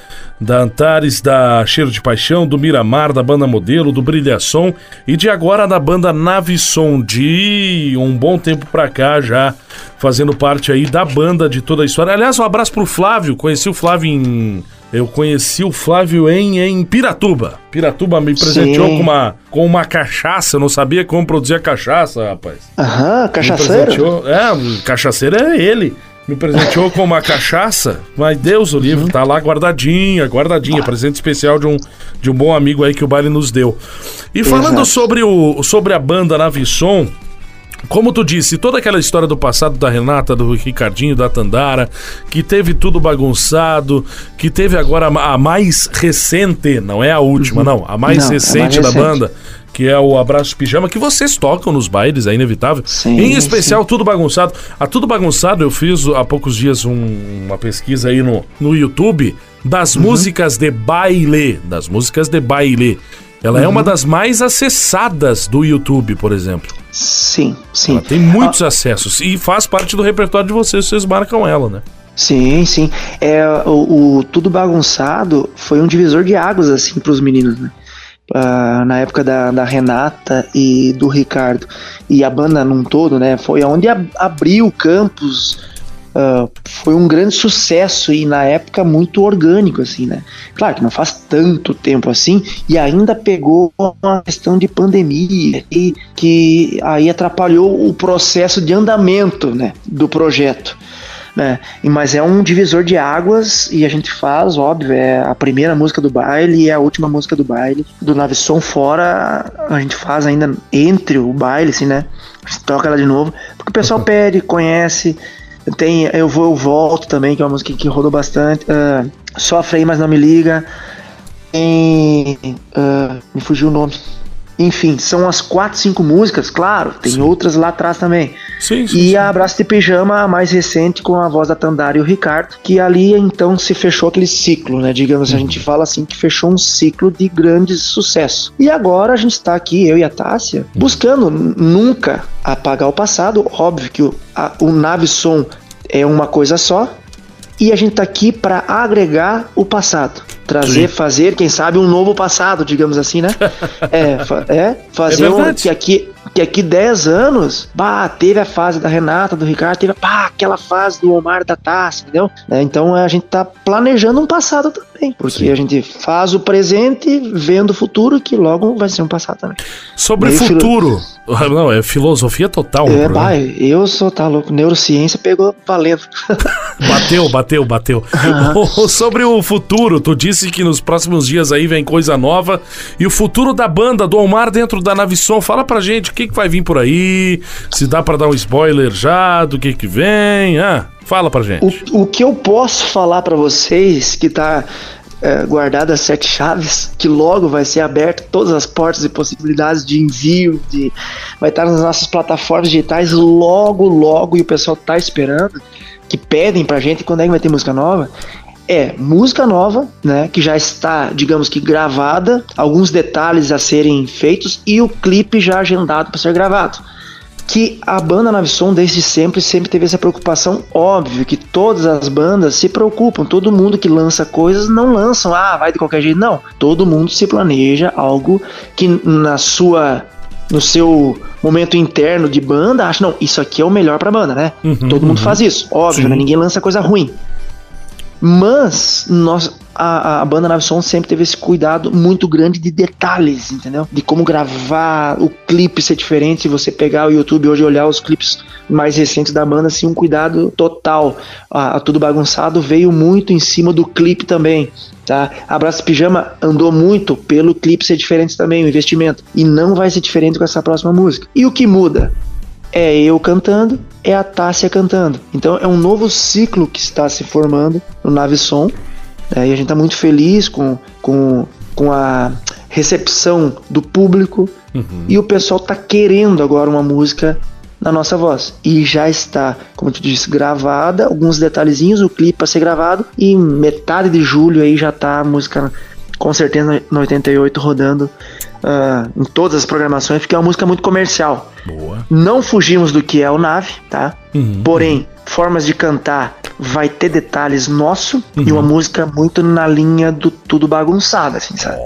da Antares, da Cheiro de Paixão, do Miramar, da banda modelo, do Brilhação e de agora da banda Navisson, de um bom tempo pra cá já fazendo parte aí da banda de toda a história. Aliás, um abraço pro Flávio, conheci o Flávio em eu conheci o Flávio em, em Piratuba. Piratuba me presenteou com uma, com uma cachaça. Eu não sabia como produzir a cachaça, rapaz. Aham, cachaceiro? É, cachaceiro é ele. Me presenteou com uma cachaça, mas Deus o livro, uhum. tá lá guardadinha, guardadinha, ah. presente especial de um, de um bom amigo aí que o baile nos deu. E falando sobre, o, sobre a banda Navisson, como tu disse, toda aquela história do passado da Renata, do Ricardinho, da Tandara, que teve tudo bagunçado, que teve agora a mais recente, não é a última, uhum. não, a mais não, recente, é mais recente da banda, que é o Abraço Pijama, que vocês tocam nos bailes, é inevitável. Sim, em especial, sim. Tudo Bagunçado. A Tudo Bagunçado, eu fiz há poucos dias um, uma pesquisa aí no, no YouTube das uhum. músicas de baile. Das músicas de baile. Ela uhum. é uma uhum. das mais acessadas do YouTube, por exemplo. Sim, sim. Ela tem muitos ah. acessos e faz parte do repertório de vocês, vocês marcam ela, né? Sim, sim. É, o, o Tudo Bagunçado foi um divisor de águas, assim, para os meninos, né? Uh, na época da, da, Renata e do Ricardo e a banda num todo, né? Foi onde ab abriu campos uh, foi um grande sucesso e na época muito orgânico, assim, né? Claro que não faz tanto tempo assim e ainda pegou uma questão de pandemia e que aí atrapalhou o processo de andamento, né, do projeto. Né? Mas é um divisor de águas e a gente faz, óbvio, é a primeira música do baile e a última música do baile. Do Navisson fora, a gente faz ainda entre o baile, assim, né? A gente toca ela de novo, porque o pessoal pede, conhece, tem Eu Vou, Eu Volto também, que é uma música que rodou bastante. Uh, Sofre aí, mas não me liga. Tem. Uh, me fugiu o nome. Enfim, são as quatro, cinco músicas, claro, tem sim. outras lá atrás também. Sim, sim, e a Abraço de Pijama, a mais recente, com a voz da Tandara e o Ricardo, que ali então se fechou aquele ciclo, né? Digamos, uhum. a gente fala assim que fechou um ciclo de grande sucesso. E agora a gente está aqui, eu e a Tássia, buscando nunca apagar o passado. Óbvio que o, a, o Nave Som é uma coisa só, e a gente está aqui para agregar o passado. Trazer, Sim. fazer, quem sabe, um novo passado, digamos assim, né? é, é fazer é um, que aqui que aqui 10 anos, bah, teve a fase da Renata, do Ricardo, teve pá, aquela fase do Omar da Taça, entendeu? É, então a gente tá planejando um passado também, porque Sim. a gente faz o presente vendo o futuro, que logo vai ser um passado também. Sobre Meio futuro, filo... não, é filosofia total. É, bah, eu sou, tá louco, neurociência pegou valendo. bateu, bateu, bateu. Uhum. Sobre o futuro, tu disse que nos próximos dias aí vem coisa nova, e o futuro da banda, do Omar dentro da Navisson, fala pra gente o que, que vai vir por aí, se dá para dar um spoiler já do que que vem, ah, fala pra gente. O, o que eu posso falar para vocês que tá é, guardadas sete chaves, que logo vai ser aberto todas as portas e possibilidades de envio, de vai estar nas nossas plataformas digitais logo, logo, e o pessoal tá esperando, que pedem pra gente quando é que vai ter música nova. É música nova, né? Que já está, digamos que gravada, alguns detalhes a serem feitos e o clipe já agendado para ser gravado. Que a banda Navisson desde sempre sempre teve essa preocupação, óbvio que todas as bandas se preocupam, todo mundo que lança coisas não lançam, ah, vai de qualquer jeito, não. Todo mundo se planeja algo que na sua no seu momento interno de banda, acha, não, isso aqui é o melhor pra banda, né? Uhum, Todo mundo uhum. faz isso, óbvio, né? ninguém lança coisa ruim. Mas nós, a, a banda Nave Som sempre teve esse cuidado muito grande de detalhes, entendeu? De como gravar, o clipe ser diferente. Se você pegar o YouTube hoje e olhar os clipes mais recentes da banda, assim, um cuidado total. A, a Tudo Bagunçado veio muito em cima do clipe também. Tá? Abraço Pijama andou muito pelo clipe ser diferente também, o investimento. E não vai ser diferente com essa próxima música. E o que muda? é eu cantando, é a Tássia cantando. Então é um novo ciclo que está se formando no Nave Som. Né? E a gente está muito feliz com, com, com a recepção do público. Uhum. E o pessoal está querendo agora uma música na nossa voz. E já está, como tu disse, gravada, alguns detalhezinhos, o clipe para ser gravado. E metade de julho aí já está a música com certeza no 88 rodando uh, em todas as programações, porque é uma música muito comercial. Boa. Não fugimos do que é o Nave, tá? Uhum. Porém, formas de cantar vai ter detalhes nosso e Uhum. uma música muito na linha do tudo bagunçado, assim, sabe?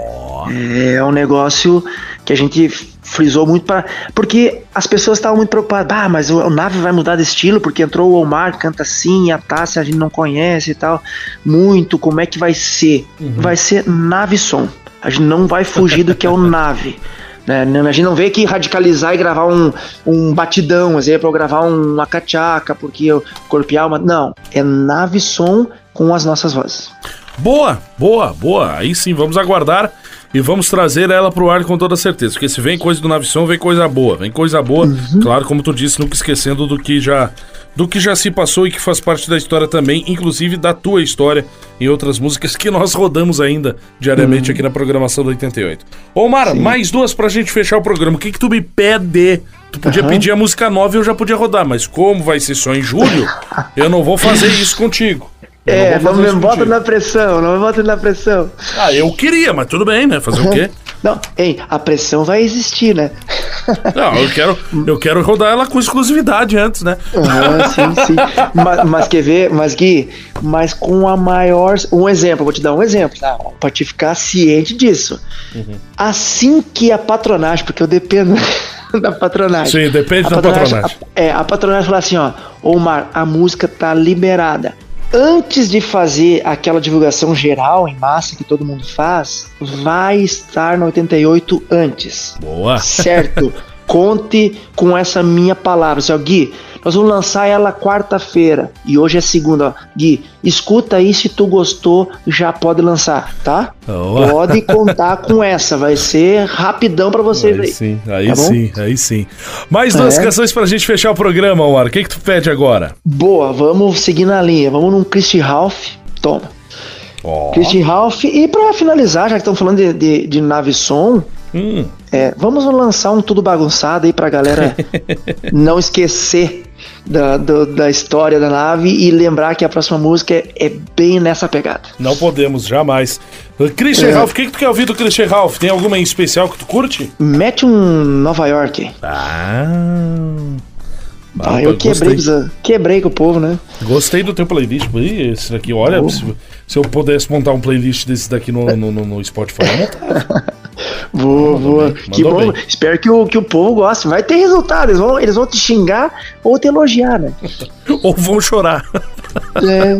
É um negócio que a gente frisou muito para porque as pessoas estavam muito preocupadas, ah, mas o, o Nave vai mudar de estilo porque entrou o Omar canta assim, a Tássia a gente não conhece e tal, muito, como é que vai ser? Vai ser Nave som. A gente não vai fugir do que é o Nave. Né? A gente não veio aqui radicalizar e gravar um, um batidão, exemplo, ou gravar um uma cachaca, porque eu corpiar uma. Não, é nave som com as nossas vozes. Boa, boa, boa. Aí sim, vamos aguardar e vamos trazer ela pro ar com toda certeza. Porque se vem coisa do Navição, vem coisa boa. Vem coisa boa. Uhum. Claro, como tu disse, nunca esquecendo do que já do que já se passou e que faz parte da história também, inclusive da tua história em outras músicas que nós rodamos ainda Uhum. diariamente aqui na programação do 88. Ô, Mara, mais duas pra gente fechar o programa. O que que tu me pede? Tu podia Aham. pedir a música nova e eu já podia rodar, mas como vai ser só em julho, eu não vou fazer isso contigo. Eu É, não me bota na pressão, não me bota na pressão. Ah, eu queria, mas tudo bem, né? Fazer o quê? Não, ei, a pressão vai existir, né? Não, eu quero, eu quero rodar ela com exclusividade antes, né? Ah, sim, sim. Mas, mas quer ver, mas Gui, mas com a maior. Um exemplo, vou te dar um exemplo, tá? Pra te ficar ciente disso. Assim que a patronagem, porque eu dependo da patronagem. Sim, depende da patronagem. a- é, a patronagem fala assim, ó, ô Mar, a música tá liberada. Antes de fazer aquela divulgação geral em massa que todo mundo faz, vai estar no 88 antes. Boa. Certo. Conte com essa minha palavra. Seu Gui, nós vamos lançar ela quarta-feira. E hoje é segunda. Ó. Gui, escuta aí se tu gostou, já pode lançar, tá? Pode contar com essa. Vai ser rapidão pra vocês Aí aí. sim, aí Tá sim, aí sim. Mais duas É. canções pra gente fechar o programa, Omar. O que que tu pede agora? Boa, vamos seguir na linha. Vamos num Christian Ralph. Toma. Ó. Christian Ralph. E pra finalizar, já que estamos falando de, de, de nave som, Hum, é, vamos lançar um tudo bagunçado aí pra galera não esquecer da, do- da história da nave e lembrar que a próxima música é, é bem nessa pegada. não podemos, jamais. Christian É. Ralph, o que que tu quer ouvir do Christian Ralph? Tem alguma em especial que tu curte? Mete um Nova York. Ah... Ah, eu quebrei, quebrei com o povo, né? Gostei do teu playlist. Esse daqui, olha, se, se eu pudesse montar um playlist desse daqui no, no, no- no Spotify, eu montava. Vou, vou. Que bom. bem. Espero que o, que o povo goste. Vai ter resultado. Eles vão, eles vão te xingar ou te elogiar, né? Ou vão chorar. É.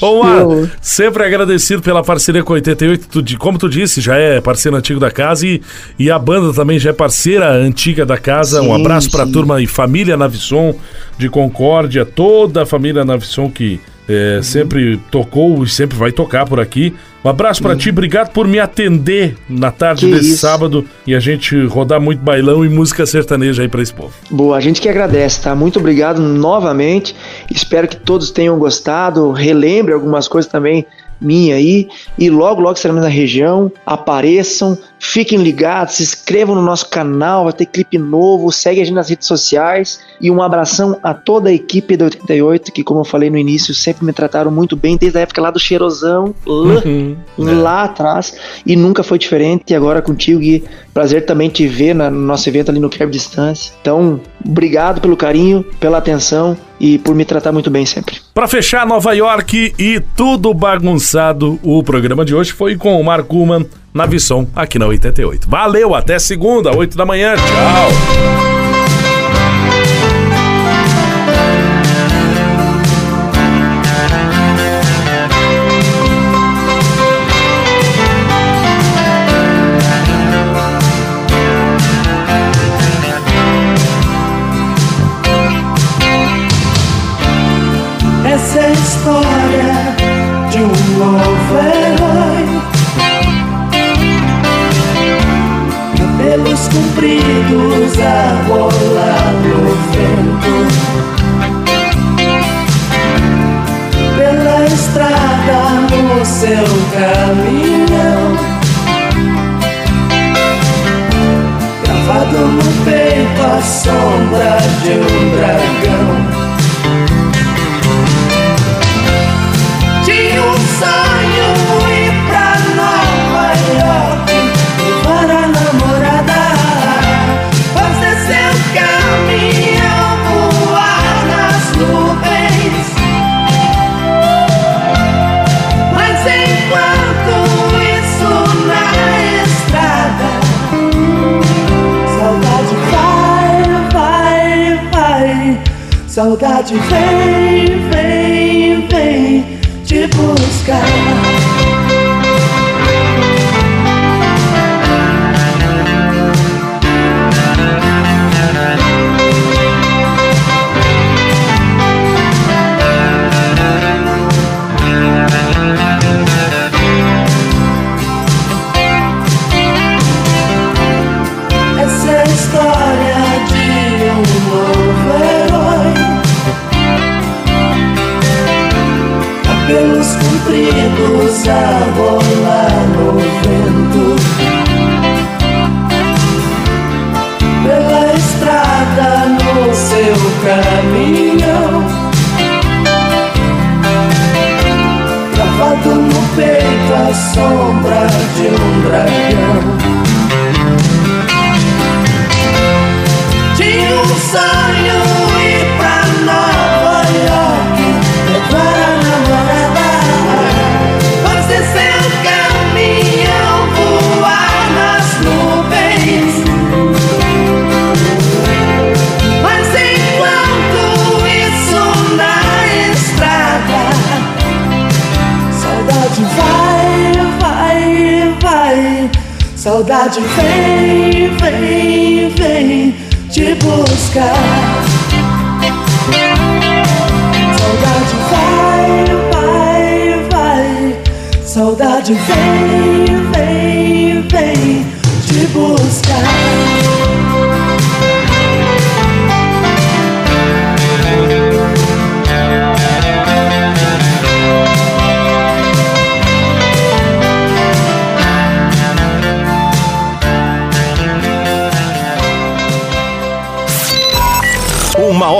Ô, Mar, Eu- sempre agradecido pela parceria com a 88. Tu, como tu disse, já é parceiro antigo da casa e, e a banda também já é parceira antiga da casa. um Sim, abraço pra sim. turma e família Navisson de Concórdia, toda a família Navisson que é, Uhum. sempre tocou e sempre vai tocar por aqui. Um abraço pra ti, obrigado por me atender na tarde. Que desse isso. sábado e a gente rodar muito bailão e música sertaneja aí pra esse povo. Boa, a gente que agradece, tá? Muito obrigado novamente. Espero que todos tenham gostado. Relembre algumas coisas também minha aí. E logo, logo estaremos na região. Apareçam, fiquem ligados, se inscrevam no nosso canal, vai ter clipe novo, segue a gente nas redes sociais. E um abração a toda a equipe da 88, que, como eu falei no início, sempre me trataram muito bem, desde a época lá do Cheirosão, lá, lá atrás. E nunca foi diferente. E agora contigo, Gui. Prazer também te ver na- no nosso evento ali no Quebra Distância. Então, obrigado pelo carinho, pela atenção e por me tratar muito bem sempre. Pra fechar Nova York e tudo bagunçado, o programa de hoje foi com o Marco Uman na Visson, aqui na 88. Valeu, até segunda, 8 da manhã, tchau! Compridos a rolar no vento. Pela estrada no seu caminhão. Gravado no peito a sombra de um dragão. Saudade vem, vem, vem te buscar. Sombra de um dragão Saudade vem, vem, vem te buscar. Saudade vai, vai, vai. Saudade vem,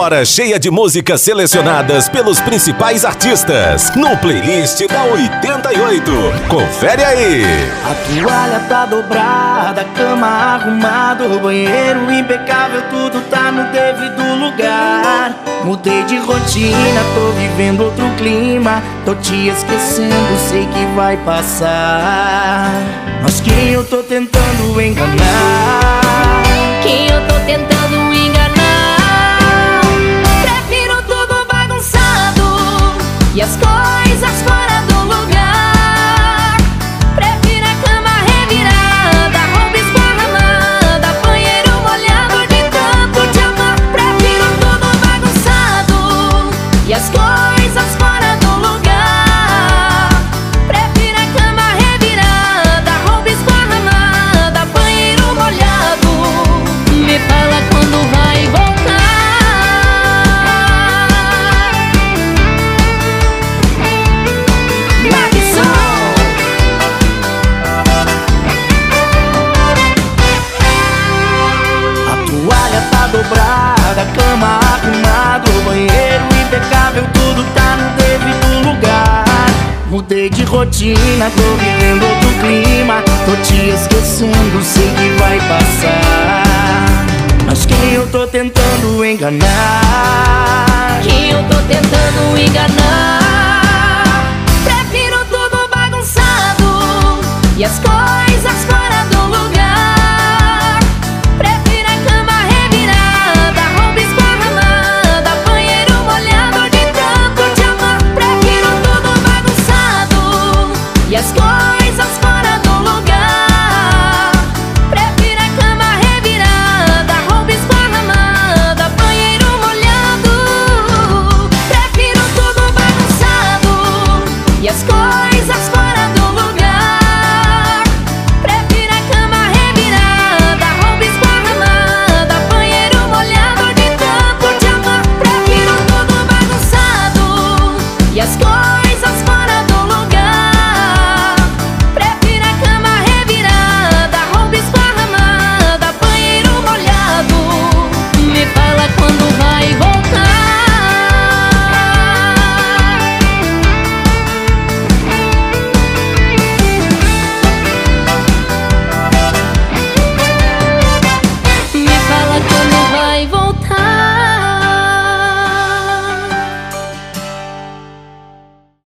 hora cheia de músicas selecionadas pelos principais artistas no playlist da 88. Confere aí. A toalha tá dobrada, a cama arrumada, o banheiro impecável, tudo tá no devido lugar. Mudei de rotina, tô vivendo outro clima, tô te esquecendo, sei que vai passar. Mas quem eu tô tentando enganar? Quem eu tô tentando enganar? E as coisas rotina, tô vivendo outro clima, tô te esquecendo, sei que vai passar. Mas quem eu tô tentando enganar?